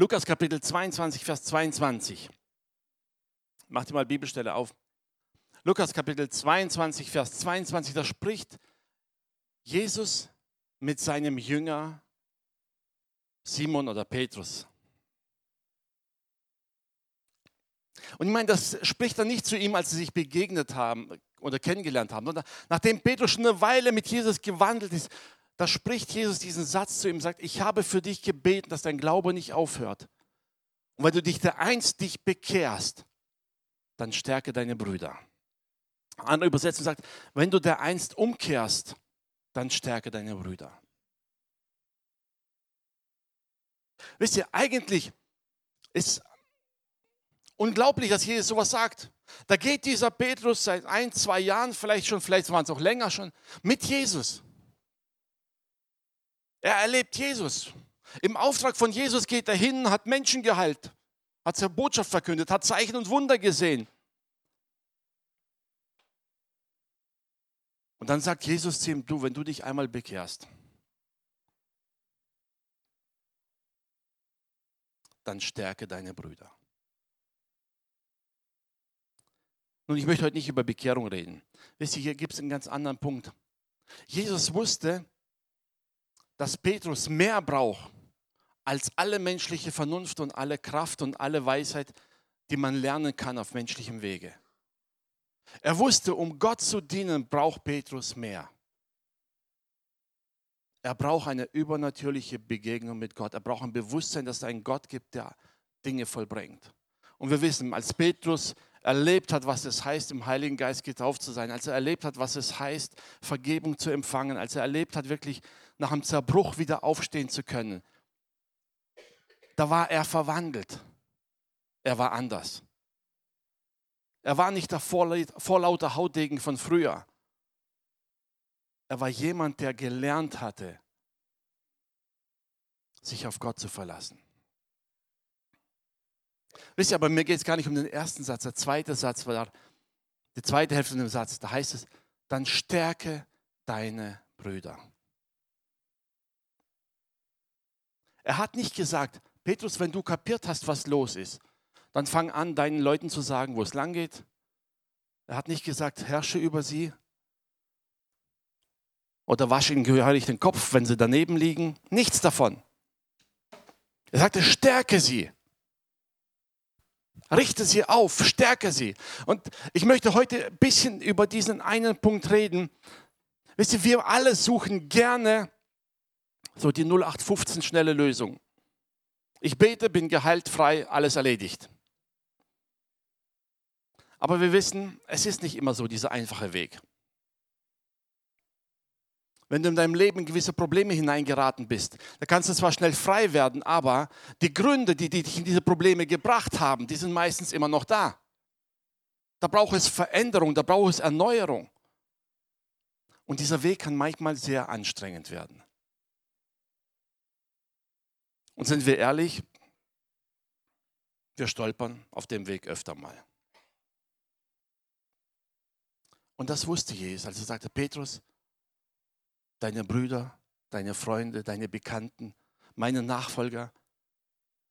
Lukas Kapitel 22, Vers 22. Macht ihr mal Bibelstelle auf. Lukas Kapitel 22, Vers 22, da spricht Jesus mit seinem Jünger Simon oder Petrus. Und ich meine, das spricht er nicht zu ihm, als sie sich begegnet haben oder kennengelernt haben, sondern nachdem Petrus schon eine Weile mit Jesus gewandelt ist, da spricht Jesus diesen Satz zu ihm, sagt, ich habe für dich gebeten, dass dein Glaube nicht aufhört. Und wenn du dich der einst dich bekehrst, dann stärke deine Brüder. Andere Übersetzung sagt, wenn du der einst umkehrst, dann stärke deine Brüder. Wisst ihr, eigentlich ist unglaublich, dass Jesus sowas sagt. Da geht dieser Petrus seit ein, zwei Jahren, vielleicht schon, vielleicht waren es auch länger schon, mit Jesus. Er erlebt Jesus. Im Auftrag von Jesus geht er hin, hat Menschen geheilt, hat seine Botschaft verkündet, hat Zeichen und Wunder gesehen. Und dann sagt Jesus zu ihm, du, wenn du dich einmal bekehrst, dann stärke deine Brüder. Nun, ich möchte heute nicht über Bekehrung reden. Wisst ihr, hier gibt es einen ganz anderen Punkt. Jesus wusste, dass Petrus mehr braucht als alle menschliche Vernunft und alle Kraft und alle Weisheit, die man lernen kann auf menschlichem Wege. Er wusste, um Gott zu dienen, braucht Petrus mehr. Er braucht eine übernatürliche Begegnung mit Gott. Er braucht ein Bewusstsein, dass es einen Gott gibt, der Dinge vollbringt. Und wir wissen, als Petrus erlebt hat, was es heißt, im Heiligen Geist getauft zu sein, als er erlebt hat, was es heißt, Vergebung zu empfangen, als er erlebt hat, wirklich nach einem Zerbruch wieder aufstehen zu können, da war er verwandelt. Er war anders. Er war nicht der vorlauter Hautdegen von früher. Er war jemand, der gelernt hatte, sich auf Gott zu verlassen. Wisst ihr, aber mir geht es gar nicht um den ersten Satz. Der zweite Satz war da, die zweite Hälfte von dem Satz, da heißt es, dann stärke deine Brüder. Er hat nicht gesagt, Petrus, wenn du kapiert hast, was los ist, dann fang an, deinen Leuten zu sagen, wo es lang geht. Er hat nicht gesagt, herrsche über sie oder wasche ihnen gehörig den Kopf, wenn sie daneben liegen. Nichts davon. Er sagte, stärke sie. Richte sie auf, stärke sie. Und ich möchte heute ein bisschen über diesen einen Punkt reden. Wisst ihr, wir alle suchen gerne so die 0815 schnelle Lösung. Ich bete, bin geheilt, frei, alles erledigt. Aber wir wissen, es ist nicht immer so dieser einfache Weg. Wenn du in deinem Leben in gewisse Probleme hineingeraten bist, da kannst du zwar schnell frei werden, aber die Gründe, die, die dich in diese Probleme gebracht haben, die sind meistens immer noch da. Da braucht es Veränderung, da braucht es Erneuerung. Und dieser Weg kann manchmal sehr anstrengend werden. Und sind wir ehrlich, wir stolpern auf dem Weg öfter mal. Und das wusste Jesus, als er sagte, Petrus, deine Brüder, deine Freunde, deine Bekannten, meine Nachfolger,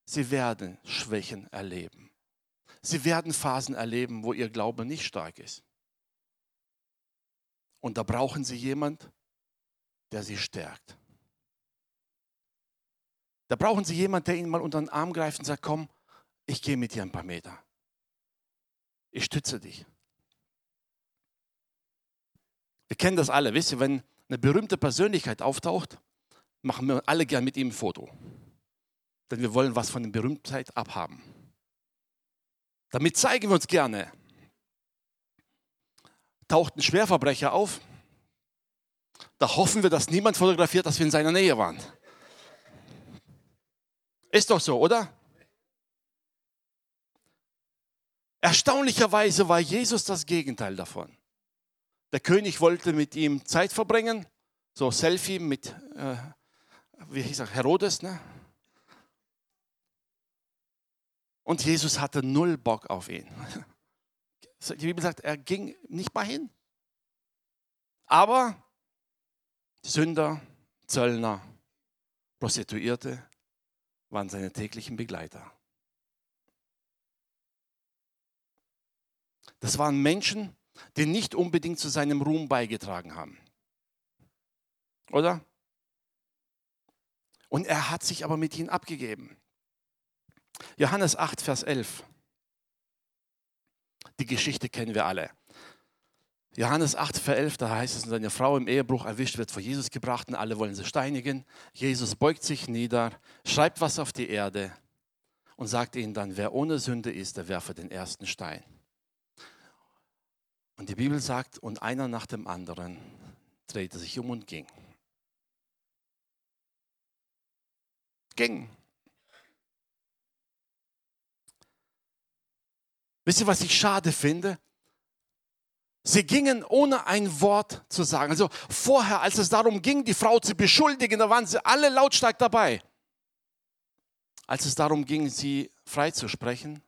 sie werden Schwächen erleben. Sie werden Phasen erleben, wo ihr Glaube nicht stark ist. Und da brauchen sie jemand, der sie stärkt. Da brauchen sie jemand, der ihnen mal unter den Arm greift und sagt, komm, ich gehe mit dir ein paar Meter. Ich stütze dich. Wir kennen das alle, wisst ihr, wenn eine berühmte Persönlichkeit auftaucht, machen wir alle gern mit ihm ein Foto. Denn wir wollen was von der Berühmtheit abhaben. Damit zeigen wir uns gerne. Taucht ein Schwerverbrecher auf, da hoffen wir, dass niemand fotografiert, dass wir in seiner Nähe waren. Ist doch so, oder? Erstaunlicherweise war Jesus das Gegenteil davon. Der König wollte mit ihm Zeit verbringen, so Selfie mit, äh, wie hieß er, Herodes. Ne? Und Jesus hatte null Bock auf ihn. Die Bibel sagt, er ging nicht mal hin. Aber Sünder, Zöllner, Prostituierte, waren seine täglichen Begleiter. Das waren Menschen, die nicht unbedingt zu seinem Ruhm beigetragen haben. Oder? Und er hat sich aber mit ihnen abgegeben. Johannes 8, Vers 11. Die Geschichte kennen wir alle. Johannes 8, Vers 11, da heißt es, seine Frau im Ehebruch erwischt wird vor Jesus gebracht und alle wollen sie steinigen. Jesus beugt sich nieder, schreibt was auf die Erde und sagt ihnen dann, wer ohne Sünde ist, der werfe den ersten Stein. Und die Bibel sagt, und einer nach dem anderen drehte sich um und ging. Ging. Wisst ihr, was ich schade finde? Sie gingen ohne ein Wort zu sagen. Also vorher, als es darum ging, die Frau zu beschuldigen, da waren sie alle lautstark dabei. Als es darum ging, sie freizusprechen,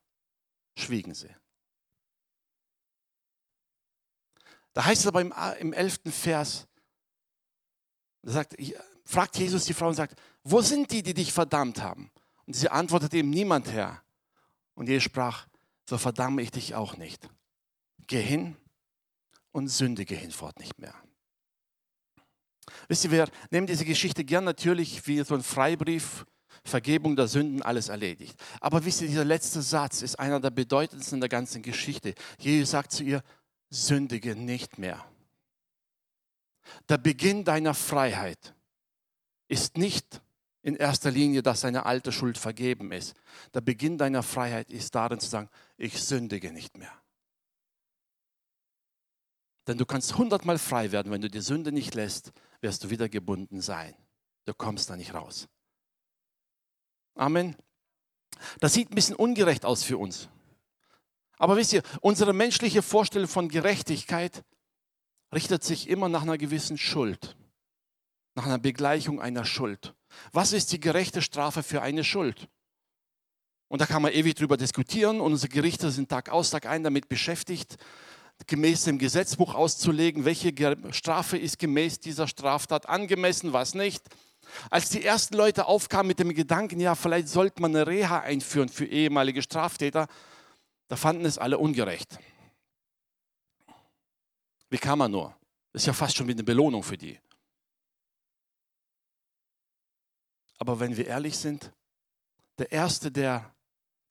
schwiegen sie. Da heißt es aber im, 11. Vers, da sagt, fragt Jesus die Frau und sagt, wo sind die, die dich verdammt haben? Und sie antwortete ihm, niemand Herr. Und Jesus sprach, so verdamme ich dich auch nicht. Geh hin und sündige hinfort nicht mehr. Wisst ihr, wir nehmen diese Geschichte gern natürlich wie so ein Freibrief, Vergebung der Sünden, alles erledigt. Aber wisst ihr, dieser letzte Satz ist einer der bedeutendsten der ganzen Geschichte. Jesus sagt zu ihr, sündige nicht mehr. Der Beginn deiner Freiheit ist nicht in erster Linie, dass deine alte Schuld vergeben ist. Der Beginn deiner Freiheit ist darin zu sagen, ich sündige nicht mehr. Denn du kannst hundertmal frei werden, wenn du die Sünde nicht lässt, wirst du wieder gebunden sein. Du kommst da nicht raus. Amen. Das sieht ein bisschen ungerecht aus für uns. Aber wisst ihr, unsere menschliche Vorstellung von Gerechtigkeit richtet sich immer nach einer gewissen Schuld, nach einer Begleichung einer Schuld. Was ist die gerechte Strafe für eine Schuld? Und da kann man ewig drüber diskutieren unsere Gerichte sind Tag aus, Tag ein damit beschäftigt, gemäß dem Gesetzbuch auszulegen, welche Strafe ist gemäß dieser Straftat angemessen, was nicht. Als die ersten Leute aufkamen mit dem Gedanken, ja, vielleicht sollte man eine Reha einführen für ehemalige Straftäter, da fanden es alle ungerecht. Wie kann man nur? Das ist ja fast schon wie eine Belohnung für die. Aber wenn wir ehrlich sind, der Erste, der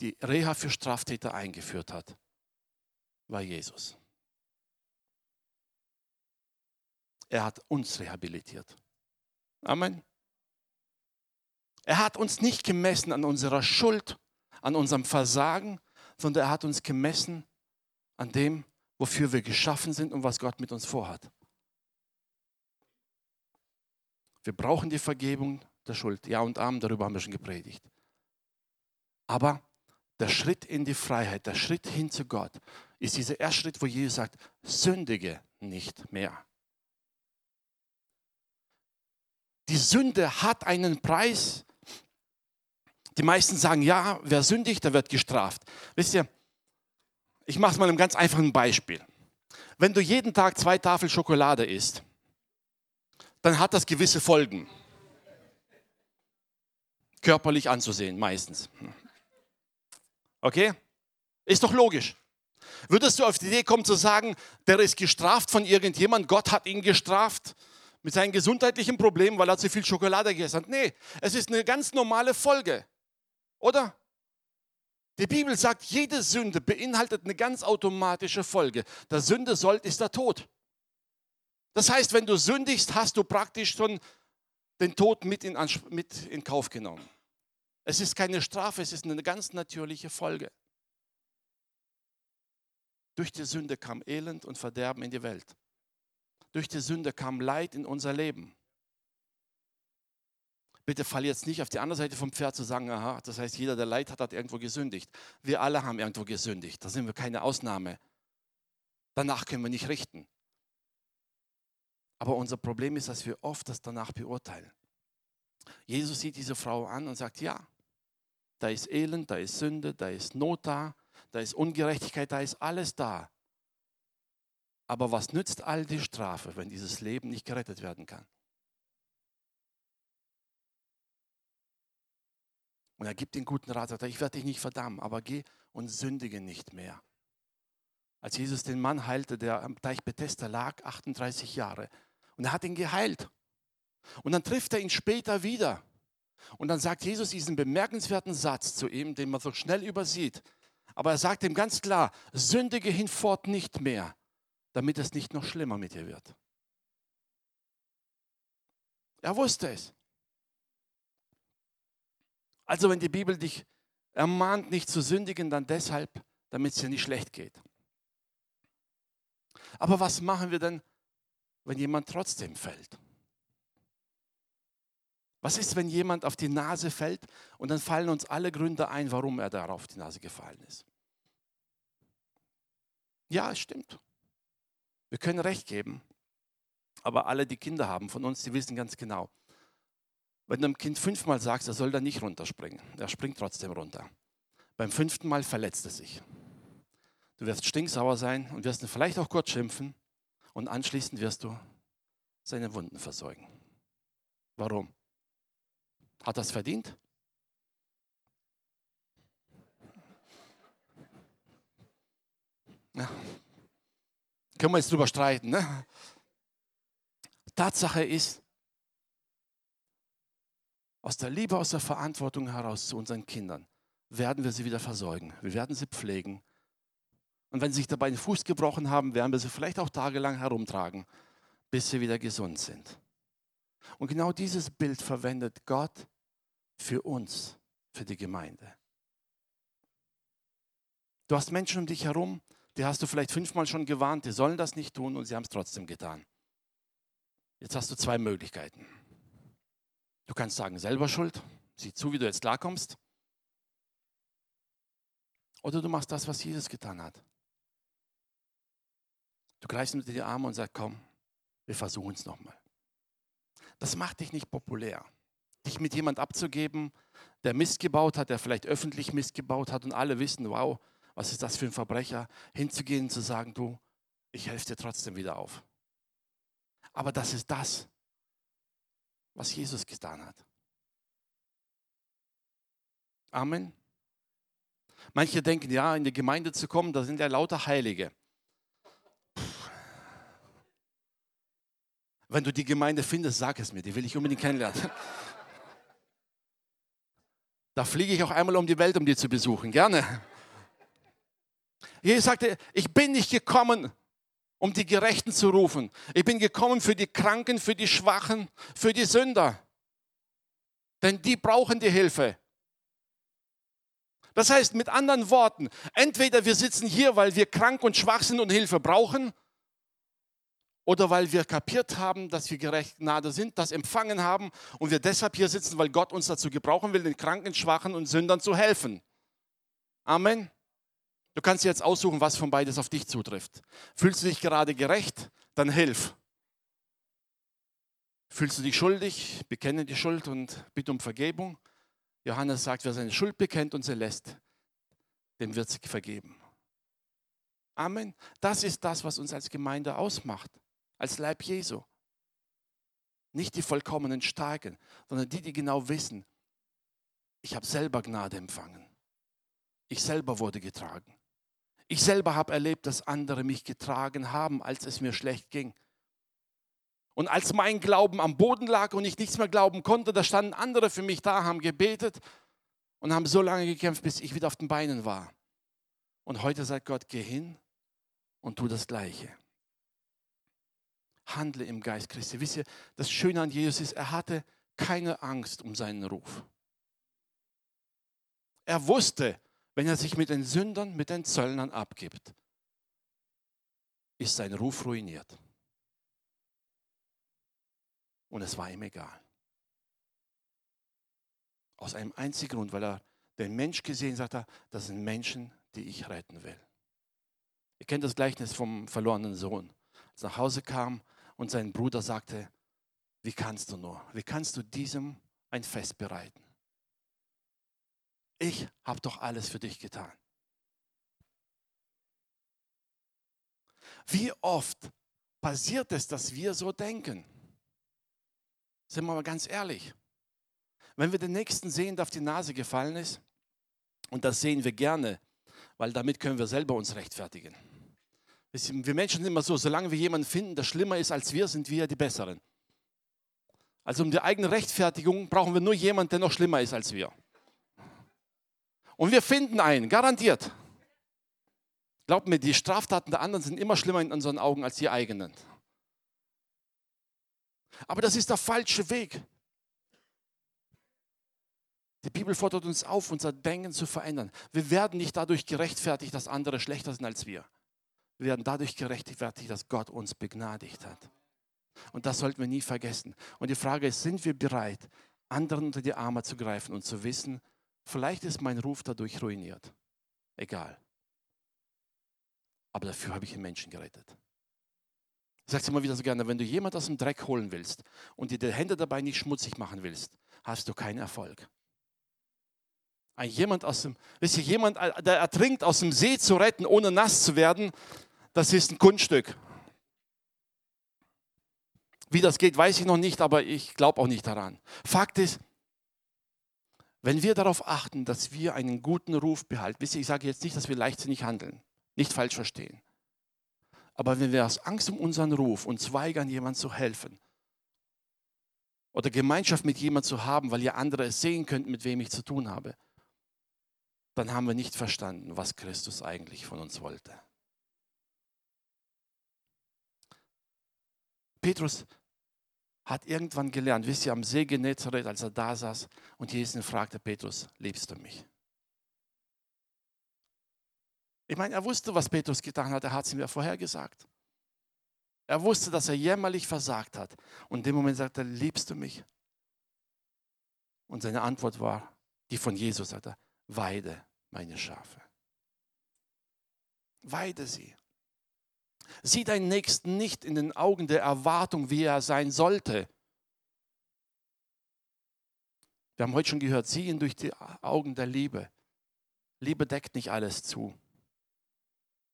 die Reha für Straftäter eingeführt hat, war Jesus. Er hat uns rehabilitiert. Amen. Er hat uns nicht gemessen an unserer Schuld, an unserem Versagen, sondern er hat uns gemessen an dem, wofür wir geschaffen sind und was Gott mit uns vorhat. Wir brauchen die Vergebung der Schuld. Ja und Amen, darüber haben wir schon gepredigt. Aber der Schritt in die Freiheit, der Schritt hin zu Gott, ist dieser erste Schritt, wo Jesus sagt, sündige nicht mehr. Die Sünde hat einen Preis, die meisten sagen, ja, wer sündigt, der wird gestraft. Wisst ihr, ich mache es mal einem ganz einfachen Beispiel. Wenn du jeden Tag zwei Tafel Schokolade isst, dann hat das gewisse Folgen. Körperlich anzusehen, meistens. Okay? Ist doch logisch. Würdest du auf die Idee kommen zu sagen, der ist gestraft von irgendjemand, Gott hat ihn gestraft mit seinen gesundheitlichen Problemen, weil er zu viel Schokolade gegessen hat? Nee, es ist eine ganz normale Folge. Oder? Die Bibel sagt, jede Sünde beinhaltet eine ganz automatische Folge. Der Sünde sollt ist der Tod. Das heißt, wenn du sündigst, hast du praktisch schon den Tod mit in, mit in Kauf genommen. Es ist keine Strafe, es ist eine ganz natürliche Folge. Durch die Sünde kam Elend und Verderben in die Welt. Durch die Sünde kam Leid in unser Leben. Bitte fall jetzt nicht auf die andere Seite vom Pferd zu sagen, aha, das heißt, jeder, der Leid hat, hat irgendwo gesündigt. Wir alle haben irgendwo gesündigt. Da sind wir keine Ausnahme. Danach können wir nicht richten. Aber unser Problem ist, dass wir oft das danach beurteilen. Jesus sieht diese Frau an und sagt, ja, da ist Elend, da ist Sünde, da ist Not da, da ist Ungerechtigkeit, da ist alles da. Aber was nützt all die Strafe, wenn dieses Leben nicht gerettet werden kann? Und er gibt den guten Rat, sagt, ich werde dich nicht verdammen, aber geh und sündige nicht mehr. Als Jesus den Mann heilte, der am Teich Bethesda lag, 38 Jahre, und er hat ihn geheilt. Und dann trifft er ihn später wieder. Und dann sagt Jesus diesen bemerkenswerten Satz zu ihm, den man so schnell übersieht. Aber er sagt ihm ganz klar, sündige hinfort nicht mehr, damit es nicht noch schlimmer mit dir wird. Er wusste es. Also wenn die Bibel dich ermahnt, nicht zu sündigen, dann deshalb, damit es dir nicht schlecht geht. Aber was machen wir denn, wenn jemand trotzdem fällt? Was ist, wenn jemand auf die Nase fällt und dann fallen uns alle Gründe ein, warum er darauf die Nase gefallen ist? Ja, es stimmt. Wir können recht geben. Aber alle, die Kinder haben von uns, die wissen ganz genau, wenn du einem Kind fünfmal sagst, er soll da nicht runterspringen, er springt trotzdem runter. Beim fünften Mal verletzt er sich. Du wirst stinksauer sein und wirst ihn vielleicht auch kurz schimpfen und anschließend wirst du seine Wunden versorgen. Warum? Hat das verdient? Ja. Können wir jetzt drüber streiten. Ne? Tatsache ist, aus der Liebe, aus der Verantwortung heraus zu unseren Kindern werden wir sie wieder versorgen. Wir werden sie pflegen. Und wenn sie sich dabei den Fuß gebrochen haben, werden wir sie vielleicht auch tagelang herumtragen, bis sie wieder gesund sind. Und genau dieses Bild verwendet Gott für uns, für die Gemeinde. Du hast Menschen um dich herum, die hast du vielleicht fünfmal schon gewarnt, die sollen das nicht tun und sie haben es trotzdem getan. Jetzt hast du zwei Möglichkeiten. Du kannst sagen, selber schuld, sieh zu, wie du jetzt klarkommst. Oder du machst das, was Jesus getan hat. Du greifst unter die Arme und sagst, komm, wir versuchen es nochmal. Das macht dich nicht populär. Dich mit jemand abzugeben, der Mist gebaut hat, der vielleicht öffentlich Mist gebaut hat und alle wissen, wow, was ist das für ein Verbrecher, hinzugehen und zu sagen, du, ich helfe dir trotzdem wieder auf. Aber das ist das, was Jesus getan hat. Amen. Manche denken, ja, in die Gemeinde zu kommen, da sind ja lauter Heilige. Wenn du die Gemeinde findest, sag es mir, die will ich unbedingt kennenlernen. Da fliege ich auch einmal um die Welt, um die zu besuchen. Gerne. Jesus sagte, ich bin nicht gekommen, um die Gerechten zu rufen. Ich bin gekommen für die Kranken, für die Schwachen, für die Sünder. Denn die brauchen die Hilfe. Das heißt mit anderen Worten, entweder wir sitzen hier, weil wir krank und schwach sind und Hilfe brauchen, oder weil wir kapiert haben, dass wir gerecht Gnade sind, das empfangen haben und wir deshalb hier sitzen, weil Gott uns dazu gebrauchen will, den Kranken, Schwachen und Sündern zu helfen. Amen. Du kannst jetzt aussuchen, was von beides auf dich zutrifft. Fühlst du dich gerade gerecht? Dann hilf. Fühlst du dich schuldig? Bekenne die Schuld und bitte um Vergebung. Johannes sagt, wer seine Schuld bekennt und sie lässt, dem wird sie vergeben. Amen. Das ist das, was uns als Gemeinde ausmacht als Leib Jesu. Nicht die vollkommenen Starken, sondern die, die genau wissen, ich habe selber Gnade empfangen. Ich selber wurde getragen. Ich selber habe erlebt, dass andere mich getragen haben, als es mir schlecht ging. Und als mein Glauben am Boden lag und ich nichts mehr glauben konnte, da standen andere für mich da, haben gebetet und haben so lange gekämpft, bis ich wieder auf den Beinen war. Und heute sagt Gott, geh hin und tu das Gleiche handle im Geist Christi. Wisst ihr, das Schöne an Jesus ist, er hatte keine Angst um seinen Ruf. Er wusste, wenn er sich mit den Sündern, mit den Zöllnern abgibt, ist sein Ruf ruiniert. Und es war ihm egal. Aus einem einzigen Grund, weil er den Mensch gesehen er, das sind Menschen, die ich retten will. Ihr kennt das Gleichnis vom verlorenen Sohn. Als er nach Hause kam und sein Bruder sagte, wie kannst du nur, wie kannst du diesem ein Fest bereiten? Ich habe doch alles für dich getan. Wie oft passiert es, dass wir so denken? Sind wir mal ganz ehrlich. Wenn wir den Nächsten sehen, der auf die Nase gefallen ist, und das sehen wir gerne, weil damit können wir selber uns rechtfertigen. Wir Menschen sind immer so, solange wir jemanden finden, der schlimmer ist als wir, sind wir die Besseren. Also um die eigene Rechtfertigung brauchen wir nur jemanden, der noch schlimmer ist als wir. Und wir finden einen, garantiert. Glaubt mir, die Straftaten der anderen sind immer schlimmer in unseren Augen als die eigenen. Aber das ist der falsche Weg. Die Bibel fordert uns auf, unser Denken zu verändern. Wir werden nicht dadurch gerechtfertigt, dass andere schlechter sind als wir. Wir werden dadurch gerechtfertigt, dass Gott uns begnadigt hat. Und das sollten wir nie vergessen. Und die Frage ist, sind wir bereit, anderen unter die Arme zu greifen und zu wissen, Vielleicht ist mein Ruf dadurch ruiniert. Egal. Aber dafür habe ich einen Menschen gerettet. Ich sage es immer wieder so gerne, wenn du jemand aus dem Dreck holen willst und dir die Hände dabei nicht schmutzig machen willst, hast du keinen Erfolg. Ein jemand aus dem, wisst ihr, jemand, äh, der ertrinkt, aus dem See zu retten, ohne nass zu werden, das ist ein Kunststück. Wie das geht, weiß ich noch nicht, aber ich glaube auch nicht daran. Fakt ist, wenn wir darauf achten, dass wir einen guten Ruf behalten, wisst ihr, ich sage jetzt nicht, dass wir leichtsinnig handeln, nicht falsch verstehen. Aber wenn wir aus Angst um unseren Ruf uns weigern, jemand zu helfen oder Gemeinschaft mit jemandem zu haben, weil ihr andere es sehen könnt, mit wem ich zu tun habe, dann haben wir nicht verstanden, was Christus eigentlich von uns wollte. Petrus hat irgendwann gelernt, wisst ihr, am See Genezareth, als er da saß und Jesus fragte Petrus, liebst du mich? Ich meine, er wusste, was Petrus getan hat, er hat es mir vorher gesagt. Er wusste, dass er jämmerlich versagt hat. Und in dem Moment sagte er, liebst du mich? Und seine Antwort war, die von Jesus, sagte er, weide meine Schafe. Weide sie. Sieh deinen Nächsten nicht in den Augen der Erwartung, wie er sein sollte. Wir haben heute schon gehört, sieh ihn durch die Augen der Liebe. Liebe deckt nicht alles zu.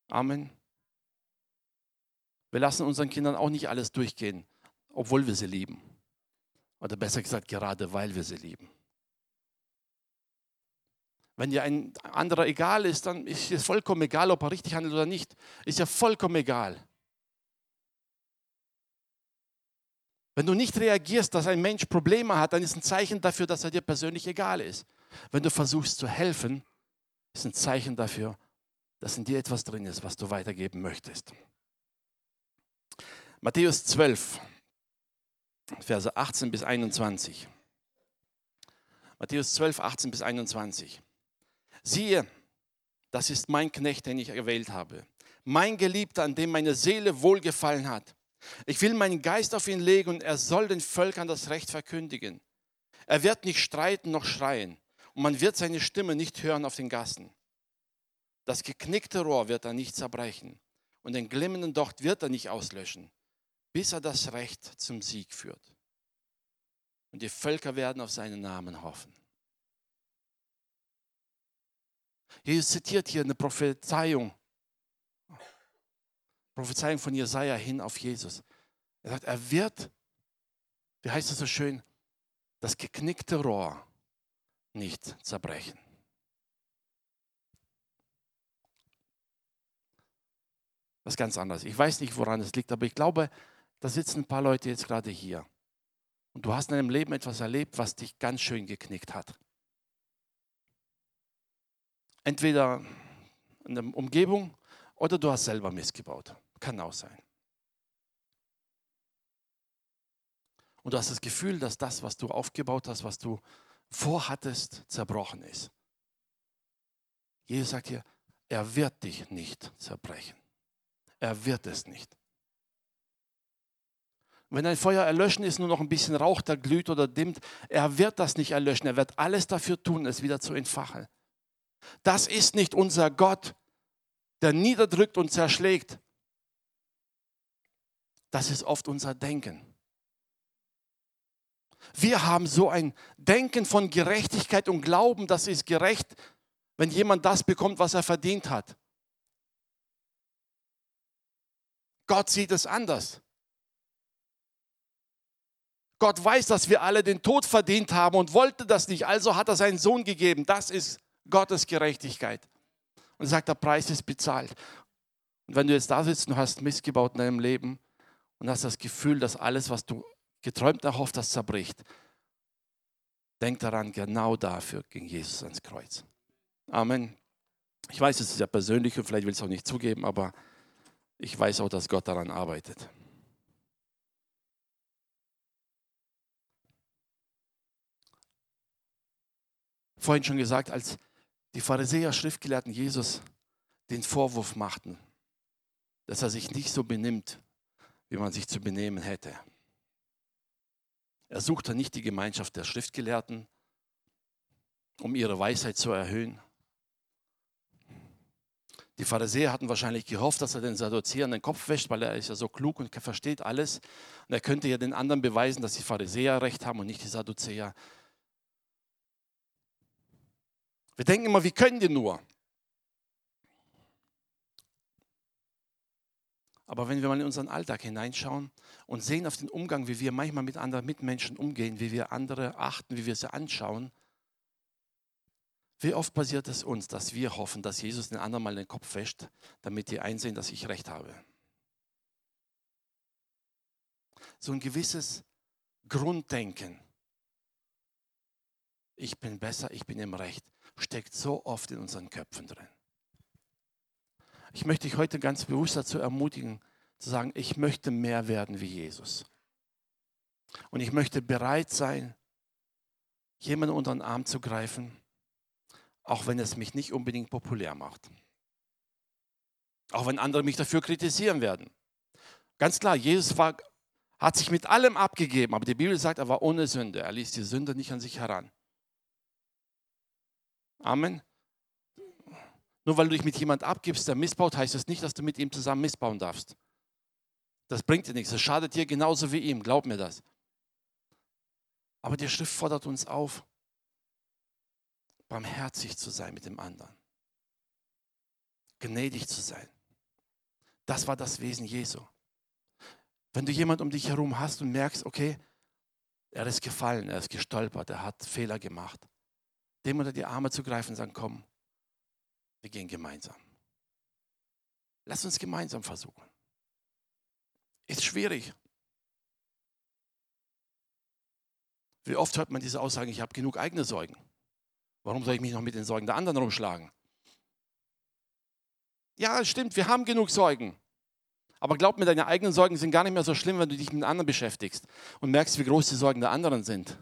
Amen. Wir lassen unseren Kindern auch nicht alles durchgehen, obwohl wir sie lieben. Oder besser gesagt, gerade weil wir sie lieben. Wenn dir ein anderer egal ist, dann ist es vollkommen egal, ob er richtig handelt oder nicht. Ist ja vollkommen egal. Wenn du nicht reagierst, dass ein Mensch Probleme hat, dann ist ein Zeichen dafür, dass er dir persönlich egal ist. Wenn du versuchst zu helfen, ist ein Zeichen dafür, dass in dir etwas drin ist, was du weitergeben möchtest. Matthäus 12, Verse 18 bis 21. Matthäus 12, 18 bis 21. Siehe, das ist mein Knecht, den ich erwählt habe. Mein Geliebter, an dem meine Seele wohlgefallen hat. Ich will meinen Geist auf ihn legen und er soll den Völkern das Recht verkündigen. Er wird nicht streiten noch schreien und man wird seine Stimme nicht hören auf den Gassen. Das geknickte Rohr wird er nicht zerbrechen und den glimmenden Docht wird er nicht auslöschen, bis er das Recht zum Sieg führt. Und die Völker werden auf seinen Namen hoffen. Jesus zitiert hier eine Prophezeiung. Prophezeiung von Jesaja hin auf Jesus. Er sagt, er wird, wie heißt es so schön, das geknickte Rohr nicht zerbrechen. Das ist ganz anders. Ich weiß nicht, woran es liegt, aber ich glaube, da sitzen ein paar Leute jetzt gerade hier. Und du hast in deinem Leben etwas erlebt, was dich ganz schön geknickt hat. Entweder in der Umgebung oder du hast selber missgebaut. Kann auch sein. Und du hast das Gefühl, dass das, was du aufgebaut hast, was du vorhattest, zerbrochen ist. Jesus sagt hier, er wird dich nicht zerbrechen. Er wird es nicht. Wenn ein Feuer erlöschen ist, nur noch ein bisschen Rauch da glüht oder dimmt, er wird das nicht erlöschen. Er wird alles dafür tun, es wieder zu entfachen. Das ist nicht unser Gott, der niederdrückt und zerschlägt. Das ist oft unser Denken. Wir haben so ein Denken von Gerechtigkeit und Glauben, das ist gerecht, wenn jemand das bekommt, was er verdient hat. Gott sieht es anders. Gott weiß, dass wir alle den Tod verdient haben und wollte das nicht. Also hat er seinen Sohn gegeben. Das ist Gottes Gerechtigkeit. Und er sagt, der Preis ist bezahlt. Und wenn du jetzt da sitzt und hast missgebaut in deinem Leben und hast das Gefühl, dass alles, was du geträumt erhofft hast, zerbricht, denk daran, genau dafür ging Jesus ans Kreuz. Amen. Ich weiß, es ist ja persönlich und vielleicht willst du es auch nicht zugeben, aber ich weiß auch, dass Gott daran arbeitet. Vorhin schon gesagt, als die Pharisäer, Schriftgelehrten Jesus den Vorwurf machten, dass er sich nicht so benimmt, wie man sich zu benehmen hätte. Er suchte nicht die Gemeinschaft der Schriftgelehrten, um ihre Weisheit zu erhöhen. Die Pharisäer hatten wahrscheinlich gehofft, dass er den Sadduzäern den Kopf wäscht, weil er ist ja so klug und versteht alles. Und er könnte ja den anderen beweisen, dass die Pharisäer recht haben und nicht die Sadduzäer. Wir denken immer, wie können die nur? Aber wenn wir mal in unseren Alltag hineinschauen und sehen auf den Umgang, wie wir manchmal mit anderen Mitmenschen umgehen, wie wir andere achten, wie wir sie anschauen, wie oft passiert es uns, dass wir hoffen, dass Jesus den anderen mal den Kopf wäscht, damit die einsehen, dass ich recht habe? So ein gewisses Grunddenken. Ich bin besser, ich bin im Recht, steckt so oft in unseren Köpfen drin. Ich möchte dich heute ganz bewusst dazu ermutigen, zu sagen, ich möchte mehr werden wie Jesus. Und ich möchte bereit sein, jemanden unter den Arm zu greifen auch wenn es mich nicht unbedingt populär macht. Auch wenn andere mich dafür kritisieren werden. Ganz klar, Jesus war, hat sich mit allem abgegeben, aber die Bibel sagt, er war ohne Sünde. Er ließ die Sünde nicht an sich heran. Amen. Nur weil du dich mit jemand abgibst, der missbaut, heißt das nicht, dass du mit ihm zusammen missbauen darfst. Das bringt dir nichts. Das schadet dir genauso wie ihm. Glaub mir das. Aber die Schrift fordert uns auf, barmherzig zu sein mit dem anderen. Gnädig zu sein. Das war das Wesen Jesu. Wenn du jemand um dich herum hast und merkst, okay, er ist gefallen, er ist gestolpert, er hat Fehler gemacht, dem unter die Arme zu greifen und sagen, komm, wir gehen gemeinsam. Lass uns gemeinsam versuchen. Ist schwierig. Wie oft hört man diese Aussagen, ich habe genug eigene Sorgen. Warum soll ich mich noch mit den Sorgen der anderen rumschlagen? Ja, stimmt, wir haben genug Sorgen. Aber glaub mir, deine eigenen Sorgen sind gar nicht mehr so schlimm, wenn du dich mit anderen beschäftigst und merkst, wie groß die Sorgen der anderen sind.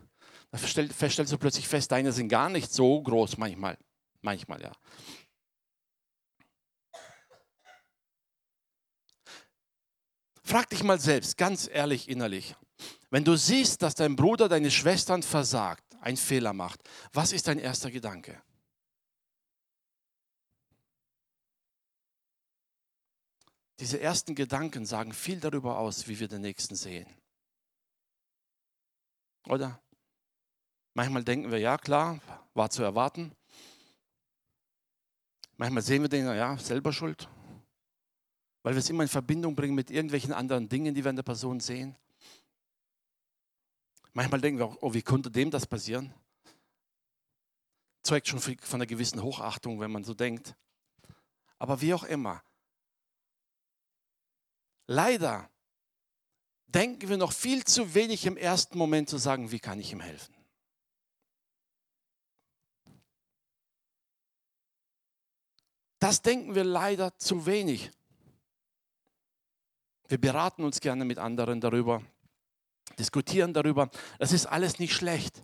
Dann feststellst du plötzlich fest, deine sind gar nicht so groß manchmal. Manchmal, ja. Frag dich mal selbst, ganz ehrlich innerlich, wenn du siehst, dass dein Bruder, deine Schwestern versagt, einen Fehler macht, was ist dein erster Gedanke? Diese ersten Gedanken sagen viel darüber aus, wie wir den Nächsten sehen. Oder? Manchmal denken wir, ja klar, war zu erwarten. Manchmal sehen wir den, ja, selber schuld. Weil wir es immer in Verbindung bringen mit irgendwelchen anderen Dingen, die wir an der Person sehen. Manchmal denken wir auch, oh, wie konnte dem das passieren? Zeugt schon von einer gewissen Hochachtung, wenn man so denkt. Aber wie auch immer. Leider denken wir noch viel zu wenig im ersten Moment zu sagen, wie kann ich ihm helfen? Das denken wir leider zu wenig. Wir beraten uns gerne mit anderen darüber diskutieren darüber. Das ist alles nicht schlecht.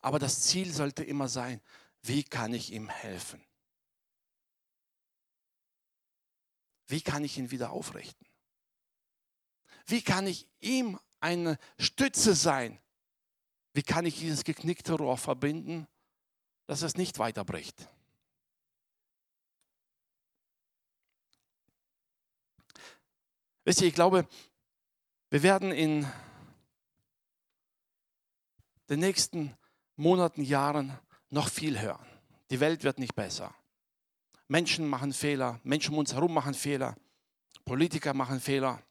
Aber das Ziel sollte immer sein, wie kann ich ihm helfen? Wie kann ich ihn wieder aufrichten? Wie kann ich ihm eine Stütze sein? Wie kann ich dieses geknickte Rohr verbinden, dass es nicht weiterbricht? Wisst ihr, ich glaube, wir werden in den nächsten Monaten, Jahren noch viel hören. Die Welt wird nicht besser. Menschen machen Fehler, Menschen um uns herum machen Fehler, Politiker machen Fehler.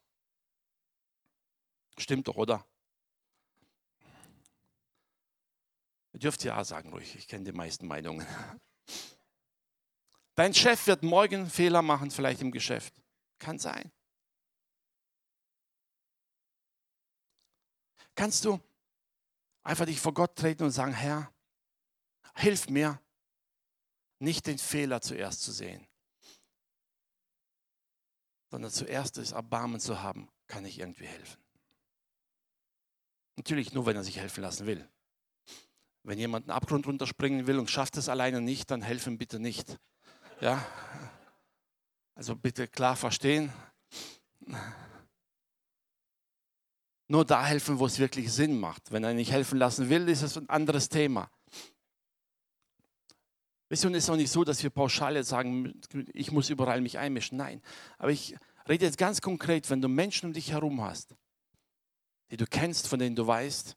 Stimmt doch, oder? Ihr dürft ja sagen ruhig, ich kenne die meisten Meinungen. Dein Chef wird morgen Fehler machen, vielleicht im Geschäft. Kann sein. Kannst du einfach dich vor Gott treten und sagen, Herr, hilf mir, nicht den Fehler zuerst zu sehen, sondern zuerst das Erbarmen zu haben, kann ich irgendwie helfen. Natürlich nur, wenn er sich helfen lassen will. Wenn jemand einen Abgrund runterspringen will und schafft es alleine nicht, dann helfen bitte nicht. Ja? Also bitte klar verstehen. Nur da helfen, wo es wirklich Sinn macht. Wenn er nicht helfen lassen will, ist es ein anderes Thema. Wisst ihr, und es ist auch nicht so, dass wir pauschal jetzt sagen, ich muss überall mich einmischen. Nein, aber ich rede jetzt ganz konkret, wenn du Menschen um dich herum hast, die du kennst, von denen du weißt,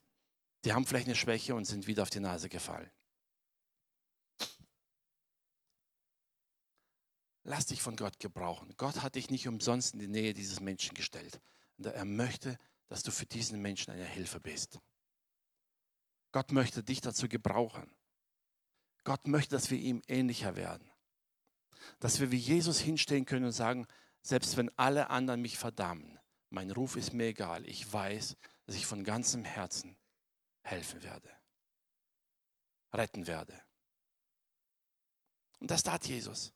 die haben vielleicht eine Schwäche und sind wieder auf die Nase gefallen. Lass dich von Gott gebrauchen. Gott hat dich nicht umsonst in die Nähe dieses Menschen gestellt. Er möchte, dass du für diesen Menschen eine Hilfe bist. Gott möchte dich dazu gebrauchen. Gott möchte, dass wir ihm ähnlicher werden. Dass wir wie Jesus hinstehen können und sagen, selbst wenn alle anderen mich verdammen, mein Ruf ist mir egal. Ich weiß, dass ich von ganzem Herzen helfen werde, retten werde. Und das tat Jesus.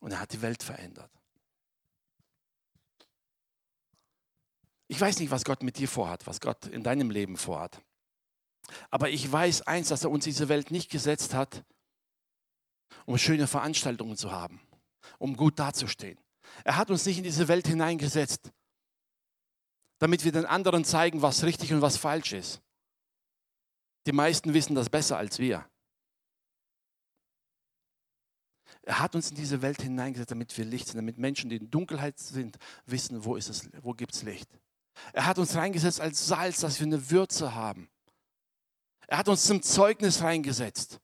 Und er hat die Welt verändert. Ich weiß nicht, was Gott mit dir vorhat, was Gott in deinem Leben vorhat. Aber ich weiß eins, dass er uns diese Welt nicht gesetzt hat, um schöne Veranstaltungen zu haben, um gut dazustehen. Er hat uns nicht in diese Welt hineingesetzt, damit wir den anderen zeigen, was richtig und was falsch ist. Die meisten wissen das besser als wir. Er hat uns in diese Welt hineingesetzt, damit wir Licht sind, damit Menschen, die in Dunkelheit sind, wissen, wo, wo gibt es Licht. Er hat uns reingesetzt als Salz, dass wir eine Würze haben. Er hat uns zum Zeugnis reingesetzt,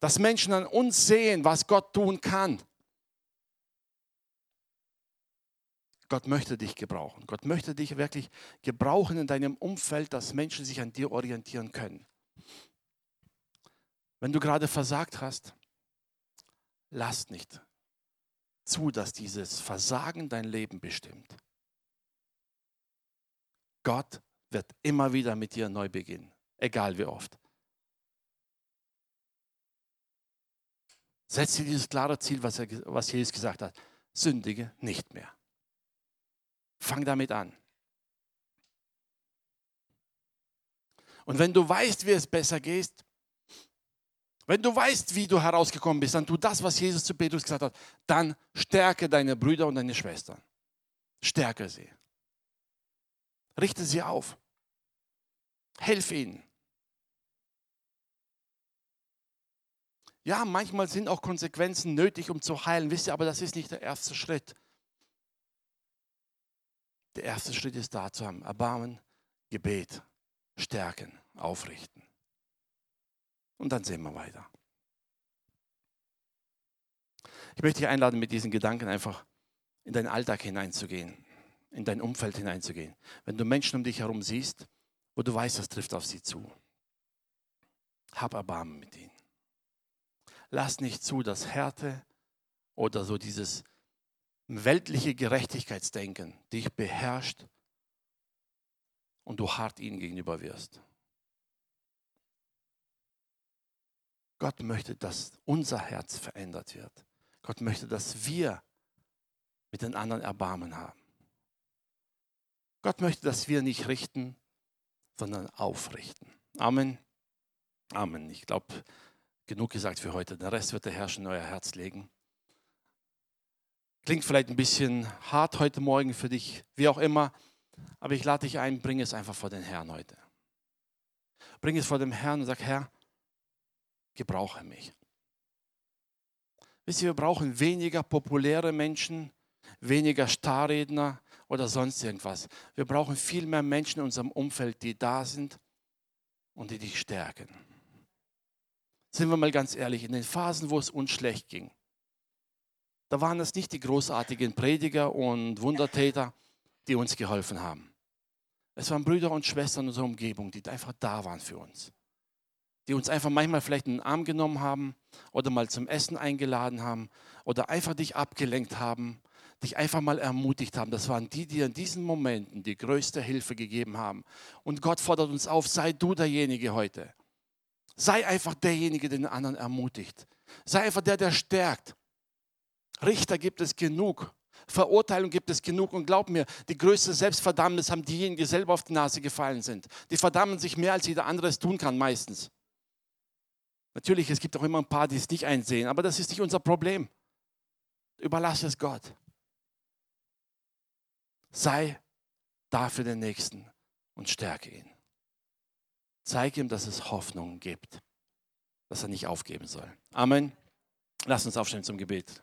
dass Menschen an uns sehen, was Gott tun kann. Gott möchte dich gebrauchen. Gott möchte dich wirklich gebrauchen in deinem Umfeld, dass Menschen sich an dir orientieren können. Wenn du gerade versagt hast, lass nicht zu, dass dieses Versagen dein Leben bestimmt. Gott wird immer wieder mit dir neu beginnen, egal wie oft. Setz dir dieses klare Ziel, was, er, was Jesus gesagt hat. Sündige nicht mehr. Fang damit an. Und wenn du weißt, wie es besser geht, wenn du weißt, wie du herausgekommen bist, dann tu das, was Jesus zu Petrus gesagt hat. Dann stärke deine Brüder und deine Schwestern. Stärke sie. Richte sie auf. Hilf ihnen. Ja, manchmal sind auch Konsequenzen nötig, um zu heilen. Wisst ihr, aber das ist nicht der erste Schritt. Der erste Schritt ist da zu haben. Erbarmen, Gebet, stärken, aufrichten. Und dann sehen wir weiter. Ich möchte dich einladen, mit diesen Gedanken einfach in deinen Alltag hineinzugehen, in dein Umfeld hineinzugehen. Wenn du Menschen um dich herum siehst, wo du weißt, das trifft auf sie zu, hab Erbarmen mit ihnen. Lass nicht zu, dass Härte oder so dieses weltliche Gerechtigkeitsdenken dich beherrscht und du hart ihnen gegenüber wirst. Gott möchte, dass unser Herz verändert wird. Gott möchte, dass wir mit den anderen Erbarmen haben. Gott möchte, dass wir nicht richten, sondern aufrichten. Amen. Amen. Ich glaube, genug gesagt für heute. Den Rest wird der Herr in euer Herz legen. Klingt vielleicht ein bisschen hart heute Morgen für dich, wie auch immer, aber ich lade dich ein, bring es einfach vor den Herrn heute. Bring es vor dem Herrn und sag, Herr, gebrauche mich. Wisst ihr, wir brauchen weniger populäre Menschen, weniger Starredner oder sonst irgendwas. Wir brauchen viel mehr Menschen in unserem Umfeld, die da sind und die dich stärken. Sind wir mal ganz ehrlich, in den Phasen, wo es uns schlecht ging, da waren es nicht die großartigen Prediger und Wundertäter, die uns geholfen haben. Es waren Brüder und Schwestern in unserer Umgebung, die einfach da waren für uns. Die uns einfach manchmal vielleicht in den Arm genommen haben oder mal zum Essen eingeladen haben oder einfach dich abgelenkt haben, dich einfach mal ermutigt haben. Das waren die, die in diesen Momenten die größte Hilfe gegeben haben. Und Gott fordert uns auf, sei du derjenige heute. Sei einfach derjenige, der den anderen ermutigt. Sei einfach der, der stärkt. Richter gibt es genug. Verurteilung gibt es genug und glaub mir, die größte Selbstverdammnis haben diejenigen, die selber auf die Nase gefallen sind. Die verdammen sich mehr, als jeder andere es tun kann, meistens. Natürlich, es gibt auch immer ein paar, die es nicht einsehen, aber das ist nicht unser Problem. Überlasse es Gott. Sei da für den Nächsten und stärke ihn. Zeige ihm, dass es Hoffnung gibt, dass er nicht aufgeben soll. Amen. Lass uns aufstehen zum Gebet.